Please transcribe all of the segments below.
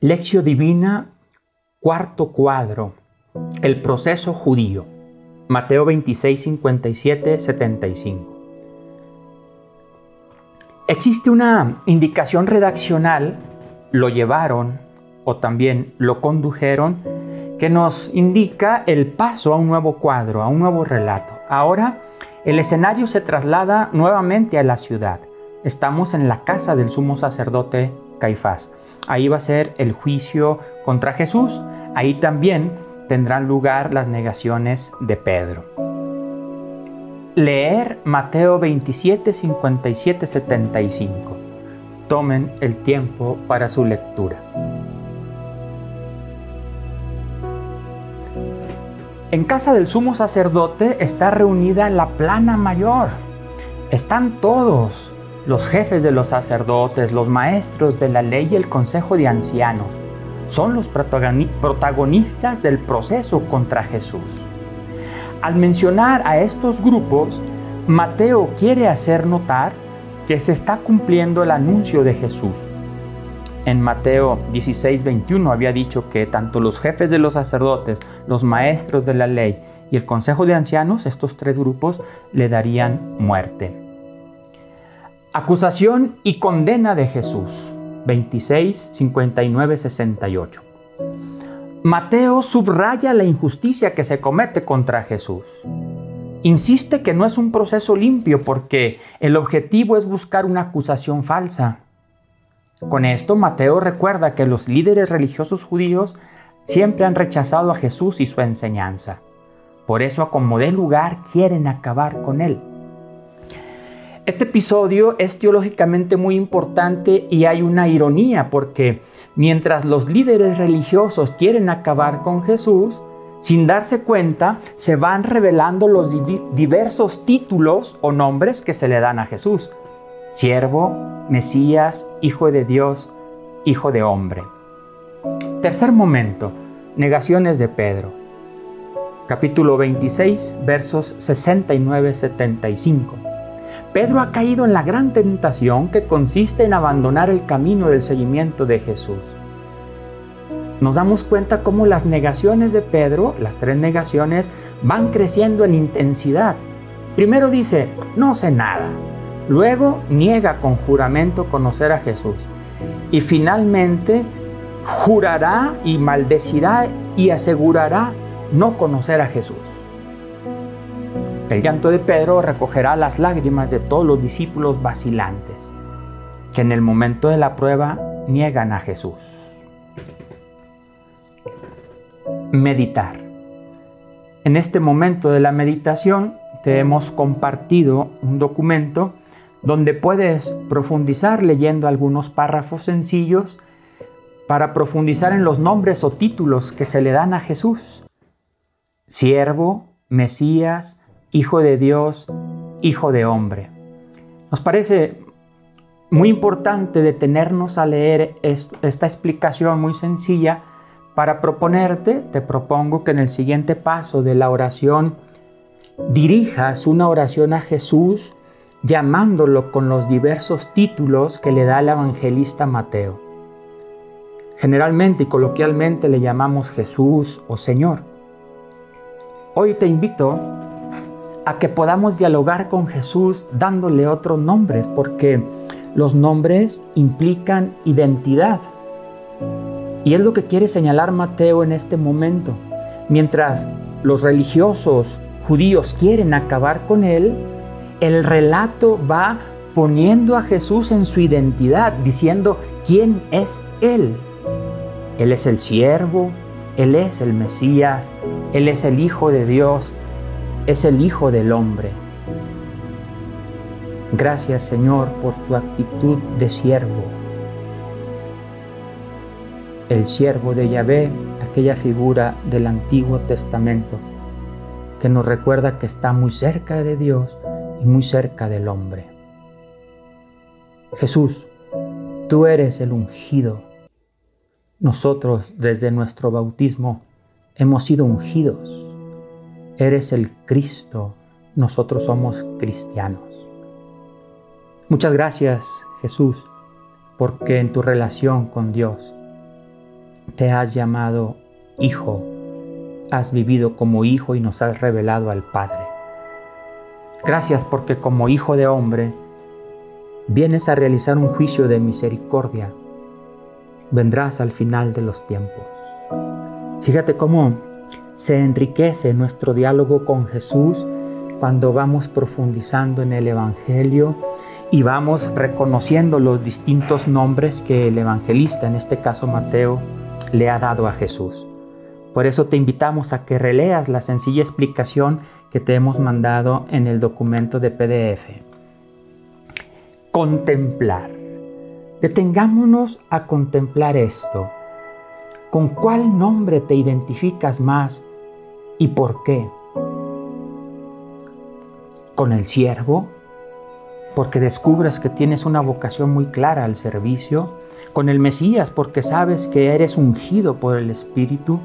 Lección Divina, cuarto cuadro, el proceso judío. Mateo 26, 57, 75. Existe una indicación redaccional, lo llevaron o también lo condujeron, que nos indica el paso a un nuevo cuadro, a un nuevo relato. Ahora el escenario se traslada nuevamente a la ciudad. Estamos en la casa del sumo sacerdote Caifás. Ahí va a ser el juicio contra Jesús. Ahí también tendrán lugar las negaciones de Pedro. Leer Mateo 27, 57, 75. Tomen el tiempo para su lectura. En casa del sumo sacerdote está reunida la plana mayor. Están todos, los jefes de los sacerdotes, los maestros de la ley y el consejo de ancianos. Son los protagonistas del proceso contra Jesús. Al mencionar a estos grupos, Mateo quiere hacer notar que se está cumpliendo el anuncio de Jesús. En Mateo 16, 21 había dicho que tanto los jefes de los sacerdotes, los maestros de la ley y el consejo de ancianos, estos tres grupos, le darían muerte. Acusación y condena de Jesús. 26, 59, 68. Mateo subraya la injusticia que se comete contra Jesús. Insiste que no es un proceso limpio porque el objetivo es buscar una acusación falsa. Con esto, Mateo recuerda que los líderes religiosos judíos siempre han rechazado a Jesús y su enseñanza. Por eso, a como dé lugar, quieren acabar con él. Este episodio es teológicamente muy importante y hay una ironía porque mientras los líderes religiosos quieren acabar con Jesús, sin darse cuenta, se van revelando los diversos títulos o nombres que se le dan a Jesús. Siervo, Mesías, Hijo de Dios, Hijo de Hombre. Tercer momento, negaciones de Pedro. Capítulo 26, versos 69-75. Pedro ha caído en la gran tentación que consiste en abandonar el camino del seguimiento de Jesús. Nos damos cuenta cómo las negaciones de Pedro, las tres negaciones, van creciendo en intensidad. Primero dice, no sé nada. Luego niega con juramento conocer a Jesús. Y finalmente jurará y maldecirá y asegurará no conocer a Jesús. El llanto de Pedro recogerá las lágrimas de todos los discípulos vacilantes, que en el momento de la prueba niegan a Jesús. Meditar. En este momento de la meditación te hemos compartido un documento donde puedes profundizar leyendo algunos párrafos sencillos para profundizar en los nombres o títulos que se le dan a Jesús. Siervo, Mesías, Hijo de Dios, Hijo de hombre. Nos parece muy importante detenernos a leer esta explicación muy sencilla para proponerte, te propongo que en el siguiente paso de la oración dirijas una oración a Jesús llamándolo con los diversos títulos que le da el evangelista Mateo. Generalmente y coloquialmente le llamamos Jesús o Señor. Hoy te invito a que podamos dialogar con Jesús dándole otros nombres, porque los nombres implican identidad. Y es lo que quiere señalar Mateo en este momento. Mientras los religiosos judíos quieren acabar con él, el relato va poniendo a Jesús en su identidad, diciendo quién es Él. Él es el siervo, Él es el Mesías, Él es el Hijo de Dios, es el Hijo del Hombre. Gracias Señor por tu actitud de siervo. El siervo de Yahvé, aquella figura del Antiguo Testamento que nos recuerda que está muy cerca de Dios y muy cerca del hombre. Jesús, tú eres el ungido. Nosotros desde nuestro bautismo hemos sido ungidos eres el Cristo, nosotros somos cristianos. Muchas gracias Jesús, porque en tu relación con Dios te has llamado hijo, has vivido como hijo y nos has revelado al Padre. Gracias porque como hijo de hombre vienes a realizar un juicio de misericordia. Vendrás al final de los tiempos. Fíjate cómo se enriquece nuestro diálogo con Jesús cuando vamos profundizando en el Evangelio y vamos reconociendo los distintos nombres que el evangelista, en este caso Mateo, le ha dado a Jesús. Por eso te invitamos a que releas la sencilla explicación que te hemos mandado en el documento de PDF. Contemplar. Detengámonos a contemplar esto. ¿Con cuál nombre te identificas más y por qué? ¿Con el siervo? Porque descubres que tienes una vocación muy clara al servicio. ¿Con el Mesías? Porque sabes que eres ungido por el Espíritu.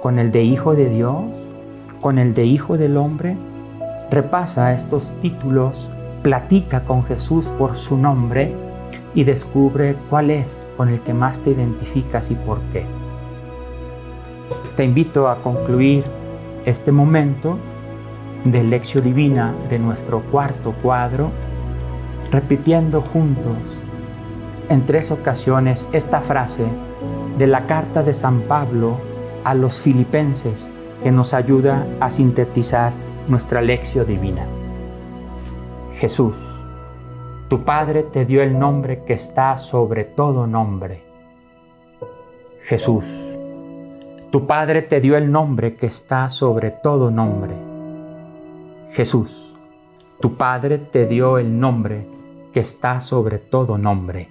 ¿Con el de Hijo de Dios? ¿Con el de Hijo del Hombre? Repasa estos títulos, platica con Jesús por su nombre y descubre cuál es con el que más te identificas y por qué. Te invito a concluir este momento de lección divina de nuestro cuarto cuadro, repitiendo juntos en tres ocasiones esta frase de la carta de San Pablo a los filipenses que nos ayuda a sintetizar nuestra lección divina. Jesús, tu Padre te dio el nombre que está sobre todo nombre. Jesús, tu Padre te dio el nombre que está sobre todo nombre. Jesús, tu Padre te dio el nombre que está sobre todo nombre.